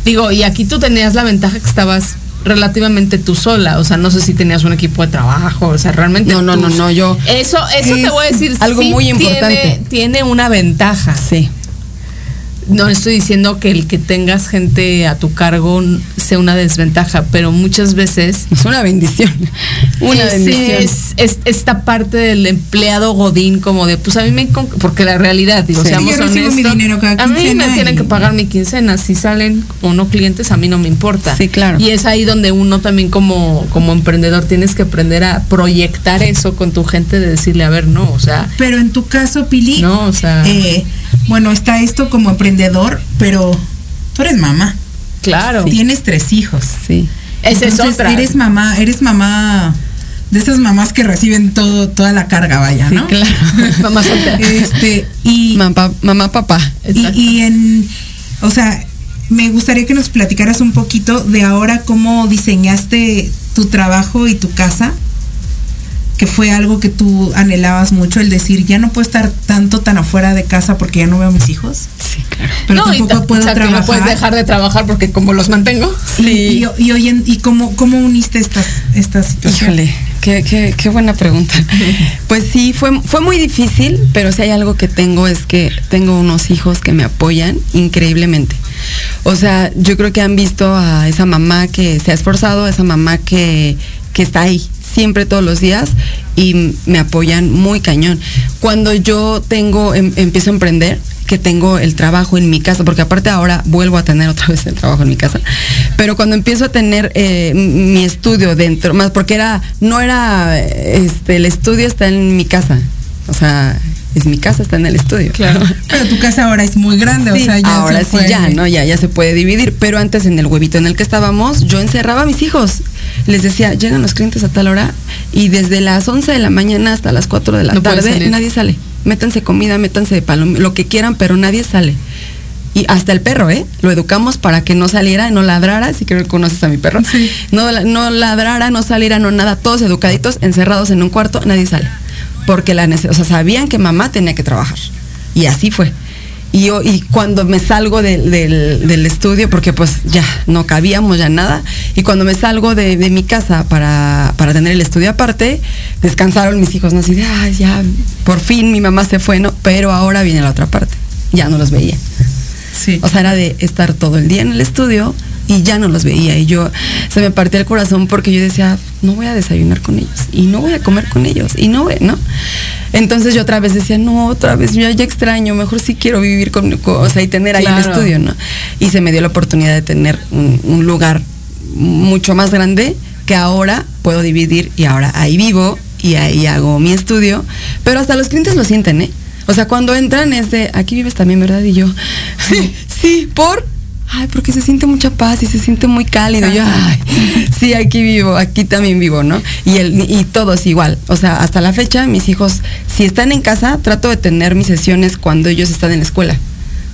Digo, y aquí tú tenías la ventaja que estabas relativamente tú sola, o sea, no sé si tenías un equipo de trabajo, o sea, realmente No, no, tú- no, no, yo- Eso eso te voy a decir algo sí muy tiene- importante. tiene una ventaja. Sí. No estoy diciendo que el que tengas gente a tu cargo sea una desventaja, pero muchas veces Es una bendición. Una bendición. Es, es esta parte del empleado godín como de pues a mí me porque la realidad digo Sí. seamos Yo recibo mi honestos dinero cada a mí me tienen que pagar mi quincena si salen o no clientes a mí no me importa Sí, claro. y es ahí donde uno también como como emprendedor tienes que aprender a proyectar eso con tu gente de decirle a ver no o sea Pero en tu caso, Pili, no o sea eh, bueno, está esto como emprendedor, pero tú eres mamá. claro Tienes tres hijos. Sí. esa es Entonces, otra Eres mamá, eres mamá de esas mamás que reciben todo, toda la carga, vaya, Sí, ¿no? claro. mamá soltera Este, y, Mamá, mamá, papá. y en, o sea, me gustaría que nos platicaras un poquito de ahora cómo diseñaste tu trabajo y tu casa, que fue algo que tú anhelabas mucho, el decir, ya no puedo estar tanto tan afuera de casa porque ya no veo a mis hijos, Sí, claro. pero no, tampoco ta- puedo o sea, que trabajar. no puedes dejar de trabajar porque como los mantengo Y, y, y, hoy en- y cómo, cómo uniste estas, estas situaciones. Híjole, qué, qué, qué buena pregunta. Pues sí, fue, fue muy difícil, pero si hay algo que tengo es que tengo unos hijos que me apoyan increíblemente. O sea, yo creo que han visto a esa mamá que se ha esforzado, a esa mamá que, que está ahí siempre todos los días y me apoyan muy cañón. Cuando yo tengo, em- empiezo a emprender, que tengo el trabajo en mi casa, porque aparte ahora vuelvo a tener otra vez el trabajo en mi casa, pero cuando empiezo a tener eh, mi estudio dentro, más porque era, no era, este, el estudio está en mi casa, o sea, es mi casa, está en el estudio. Claro. Pero tu casa ahora es muy grande, Sí, o sea, ya ahora se sí puede- ya, ¿no? Ya, ya se puede dividir. Pero antes en el huevito en el que estábamos, yo encerraba a mis hijos. Les decía, llegan los clientes a tal hora y desde las 11 de la mañana hasta las 4 de la No tarde nadie sale. Métanse comida, métanse de palom, lo que quieran, pero nadie sale. Y hasta el perro, ¿eh? Lo educamos para que no saliera, no ladrara, si creo que conoces a mi perro. Sí. No, no ladrara, no saliera, no nada, todos educaditos, encerrados en un cuarto, nadie sale. Porque la o sea, sabían que mamá tenía que trabajar. Y así fue. Y, yo- y cuando me salgo del- del, del estudio, porque pues ya no cabíamos ya nada, y cuando me salgo de, de mi casa para, para tener el estudio aparte, descansaron mis hijos, ¿no? Así de, ay, ya, por fin mi mamá se fue, ¿no? Pero ahora viene la otra parte, ya no los veía. Sí. O sea, era de estar todo el día en el estudio y ya no los veía. Y yo se me partía el corazón porque yo decía, no voy a desayunar con ellos y no voy a comer con ellos y no voy, ¿no? Entonces yo otra vez decía, no, otra vez, yo ya extraño, mejor sí quiero vivir con, con- o sea, y tener ahí el Claro. estudio, ¿no? Y se me dio la oportunidad de tener un, un lugar mucho más grande que ahora puedo dividir y ahora ahí vivo y ahí hago mi estudio. Pero hasta los clientes lo sienten, ¿eh? O sea, cuando entran es de, aquí vives también, ¿verdad? Y yo, sí, sí, por, ay, porque se siente mucha paz y se siente muy cálido. Yo, ay, sí, aquí vivo, aquí también vivo, ¿no? Y, el, y todos igual. O sea, hasta la fecha, mis hijos, si están en casa, trato de tener mis sesiones cuando ellos están en la escuela.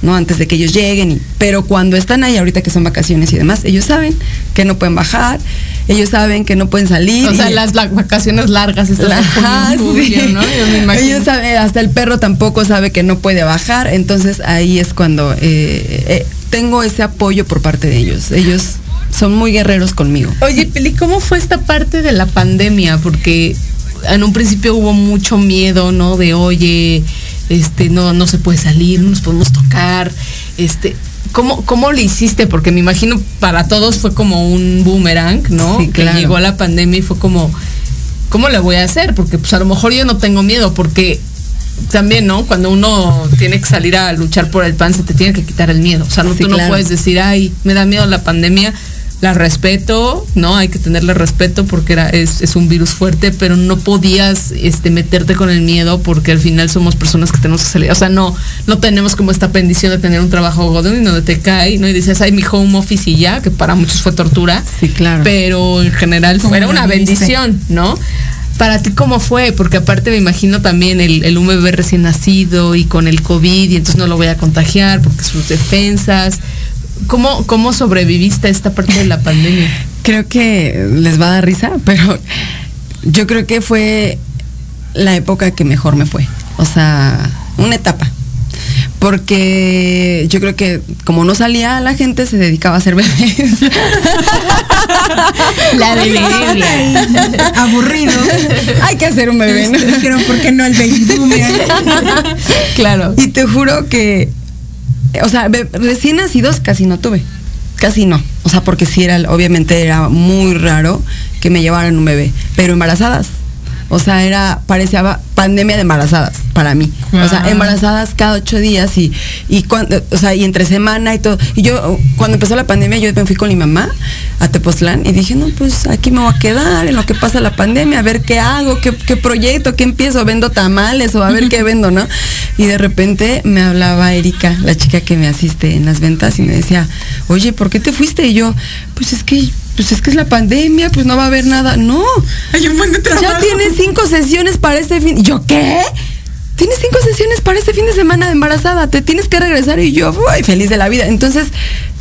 ¿no? Antes de que ellos lleguen, y- pero cuando están ahí ahorita que son vacaciones y demás, ellos saben que no pueden bajar, ellos saben que no pueden salir. O sea, y- las la- vacaciones largas en julio, sí. ¿no? Yo me imagino. Ellos saben, hasta el perro tampoco sabe que no puede bajar, entonces ahí es cuando eh, eh, tengo ese apoyo por parte de ellos. Ellos son muy guerreros conmigo. Oye, Pili, ¿cómo fue esta parte de la pandemia? Porque en un principio hubo mucho miedo, ¿no? De, oye, este, no, no se puede salir, no nos podemos tocar, este. ¿Cómo, ¿Cómo le hiciste? Porque me imagino para todos fue como un boomerang, ¿no? Sí, claro. Que llegó la pandemia y fue como, ¿cómo le voy a hacer? Porque pues a lo mejor yo no tengo miedo, porque también, ¿no? Cuando uno tiene que salir a luchar por el pan, se te tiene que quitar el miedo. O sea, no, Sí, tú no puedes decir, ay, me da miedo la pandemia. La respeto, ¿no? Hay que tenerle respeto porque era, es, es un virus fuerte, pero no podías este, meterte con el miedo porque al final somos personas que tenemos que salir. O sea, no, no tenemos como esta bendición de tener un trabajo godón y donde te cae, ¿no? Y dices, ay, mi home office y ya, que para muchos fue tortura. Sí, claro. Pero en general ¿Cómo fuera lo una bendición, ¿no? Para ti, ¿cómo fue? Porque aparte me imagino también el, el un bebé recién nacido y con el COVID y entonces no lo voy a contagiar porque sus defensas. ¿Cómo, cómo sobreviviste a esta parte de la pandemia? Creo que les va a dar risa, pero yo creo que fue la época que mejor me fue. O sea, una etapa. Porque yo creo que como no salía, la gente se dedicaba a hacer bebés. La de Aburrido. Hay que hacer un bebé, ¿no? Dijeron, ¿por qué no el baby boomer? Claro. Y te juro que, o sea, recién nacidos casi no tuve. Casi no. O sea, porque sí era, obviamente era muy raro que me llevaran un bebé. Pero embarazadas. O sea, era, parecía pandemia de embarazadas para mí. O sea, Guau. embarazadas cada ocho días y, y cuando, o sea, y entre semana y todo. Y yo, cuando empezó la pandemia, yo me fui con mi mamá a Tepoztlán y dije, no, pues aquí me voy a quedar en lo que pasa la pandemia, a ver qué hago, qué, qué proyecto, qué empiezo, vendo tamales o a ver qué vendo, ¿no? Y de repente me hablaba Erika, la chica que me asiste en las ventas, y me decía, oye, ¿por qué te fuiste? Y yo, pues es que, pues es que es la pandemia, pues no va a haber nada. No, Hay un buen de trabajo. ya tienes cinco sesiones para este fin. ¿Y ¿Yo qué? Tienes cinco sesiones para este fin de semana de embarazada. Te tienes que regresar y yo, uy, feliz de la vida. Entonces,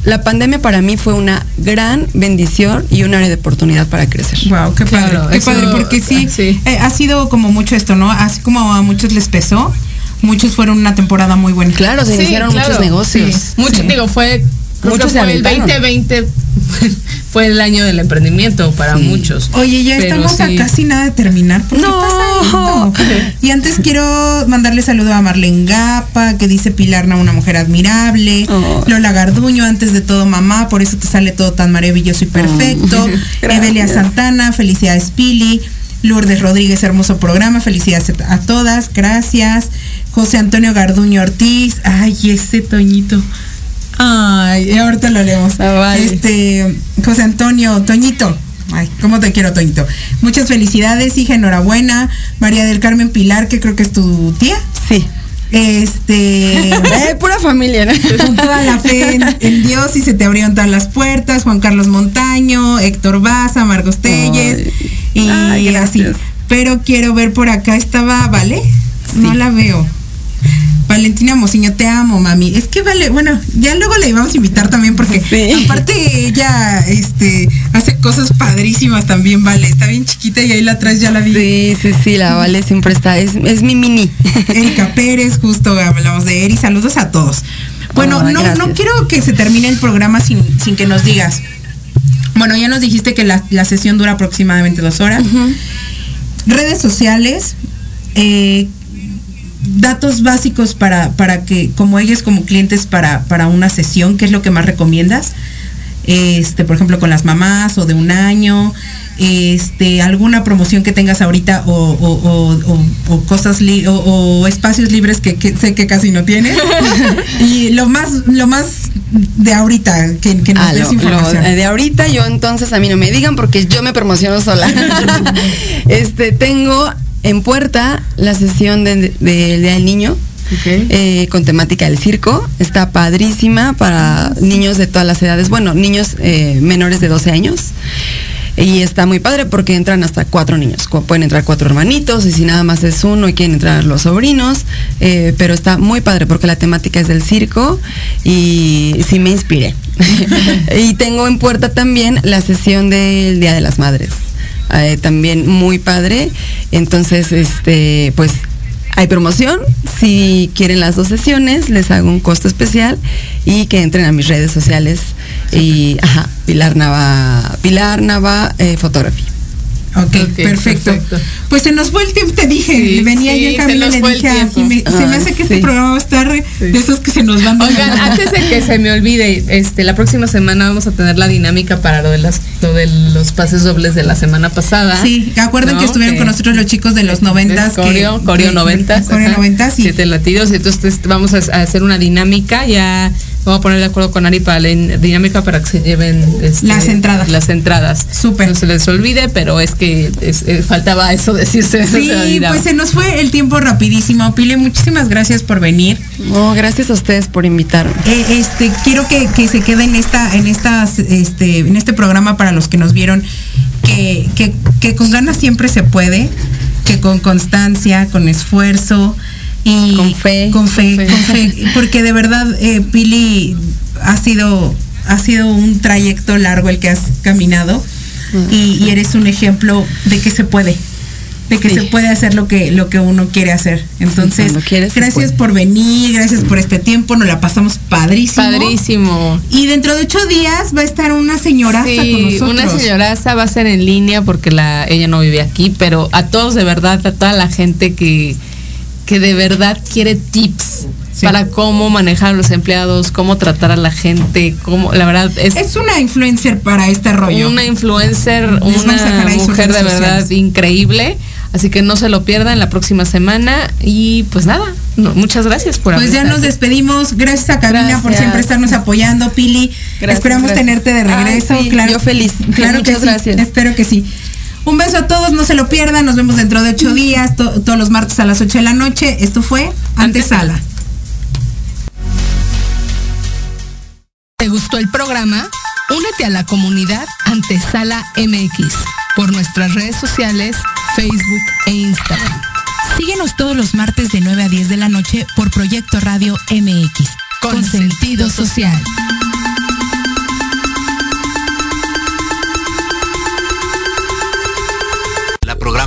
la pandemia para mí fue una gran bendición y un área de oportunidad para crecer. Wow, qué padre, Claro, qué eso- padre, porque sí, sí. eh, ha sido como mucho esto, ¿no? Así como a muchos les pesó, muchos fueron una temporada muy buena. Claro, se Sí, iniciaron claro. muchos negocios. Sí. Mucho, digo, fue. Creo Muchos que se fue el aventaron. 2020 fue el año del emprendimiento para Sí. muchos. Oye, ya estamos sí. a casi nada de terminar. ¿Por qué No. pasa esto? Y antes quiero mandarle saludo a Marlene Gapa, que dice Pilarna, una mujer admirable. Oh. Lola Garduño, antes de todo mamá, por eso te sale todo tan maravilloso y perfecto. Gracias. Evelia Santana, felicidades Pili. Lourdes Rodríguez, hermoso programa, felicidades a todas, gracias. José Antonio Garduño Ortiz, ay, ese Toñito. Ay, ahorita lo leemos. Ah, vale. Este, José Antonio, Toñito. Ay, cómo te quiero, Toñito. Muchas felicidades, hija, enhorabuena. María del Carmen Pilar, que creo que es tu tía. Sí. Este, Eh, pura familia, ¿no? con toda la fe en, en Dios y se te abrieron todas las puertas. Juan Carlos Montaño, Héctor Baza, Marcos Telles Ay. y Ay, así. Pero quiero ver por acá, estaba, ¿vale? No la veo. Valentina Mociño, te amo, mami. Es que vale, bueno, ya luego la íbamos a invitar también porque Sí. aparte ella este hace cosas padrísimas también, vale. Está bien chiquita y ahí la atrás ya la vi. Sí, sí, sí, la Vale siempre está, es, es mi mini. Erika Pérez, justo hablamos de Eri. Saludos a todos. Bueno, no, no quiero que se termine el programa sin, sin que nos digas. Bueno, ya nos dijiste que la, la sesión dura aproximadamente dos horas. Redes sociales, eh, datos básicos para, para que, como ellos como clientes para, para una sesión, ¿qué es lo que más recomiendas? Este, por ejemplo, con las mamás o de un año, este, alguna promoción que tengas ahorita o, o- o- o- o cosas li- o, espacios libres que, que sé que casi no tienes. y lo más, lo más de ahorita, que, que nos Ah, des lo- lo- información. de ahorita yo entonces a mí no me digan porque yo me promociono sola. este, tengo en puerta la sesión de- de- del Día del Niño. eh, con temática del circo. Está padrísima para niños de todas las edades. Bueno, niños eh, menores de 12 años. Y está muy padre porque entran hasta cuatro niños. Pueden entrar cuatro hermanitos y si nada más es uno y quieren entrar los sobrinos. eh, pero está muy padre porque la temática es del circo y sí me inspiré. y tengo en puerta también la sesión del Día de las Madres. Eh, también muy padre. Entonces, este, pues hay promoción. Si quieren las dos sesiones, les hago un costo especial y que entren a mis redes sociales. Y, ajá, Pilar Nava, Pilar Nava eh, Photography. Ok, Ok, perfecto. perfecto. Pues se nos fue el tiempo, te dije, Sí, venía sí, yo en camino y le dije a se me Ay, hace que sí. este programa va a estar de esos que se nos van Oigan, antes de que se me olvide, este, la próxima semana vamos a tener la dinámica para lo de las, lo de los pases dobles de la semana pasada. Sí, acuerden ¿no? que estuvieron con nosotros los chicos de los noventas. Coreo, Coreo noventas. Coreo noventas, sí. Siete latidos. Entonces vamos a, a hacer una dinámica. Ya vamos a poner de acuerdo con Ari para la in- dinámica para que se lleven este, Las entradas. Las entradas. Súper. No se les olvide, pero es que es- eh, faltaba eso decirse. eso se Sí, olvidaba. pues se nos fue el tiempo rapidísimo. Pile, muchísimas gracias por venir. Oh, gracias a ustedes por invitarme. Eh, este, quiero que, que se quede en esta, en estas, este, en este programa para los que nos vieron, que, que, que con ganas siempre se puede, que con constancia, con esfuerzo y Con fe. con fe, Con fe. con fe, porque de verdad, eh, Pili ha sido, ha sido un trayecto largo el que has caminado y, y eres un ejemplo de que se puede. De que Sí. se puede hacer lo que, lo que uno quiere hacer. Entonces, quieres, gracias por venir, gracias por este tiempo, nos la pasamos padrísimo. Padrísimo. Y dentro de ocho días va a estar una señoraza con nosotros. una señoraza va a ser en línea porque la, ella no vive aquí, pero a todos de verdad, a toda la gente que, que de verdad quiere tips Sí. para cómo manejar a los empleados, cómo tratar a la gente, cómo, la verdad es, Es una influencer para este rollo. una influencer, Les una mujer de verdad sociales. increíble. Así que no se lo pierdan la próxima semana. Y pues nada, no, muchas gracias por Pues ya nos despedimos. Gracias a Cabina por siempre estarnos apoyando, Pili. Gracias, Esperamos gracias. tenerte de regreso. Ay, sí, claro. yo feliz. Claro Muchas que sí. gracias. Espero que sí. Un beso a todos, no se lo pierdan. Nos vemos dentro de ocho días, to- todos los martes a las 8 de la noche. Esto fue Antesala. ¿Te gustó el programa? Únete a la comunidad Antesala MX por nuestras redes sociales, Facebook e Instagram. Síguenos todos los martes de 9 a 10 de la noche por Proyecto Radio MX. Con sentido social.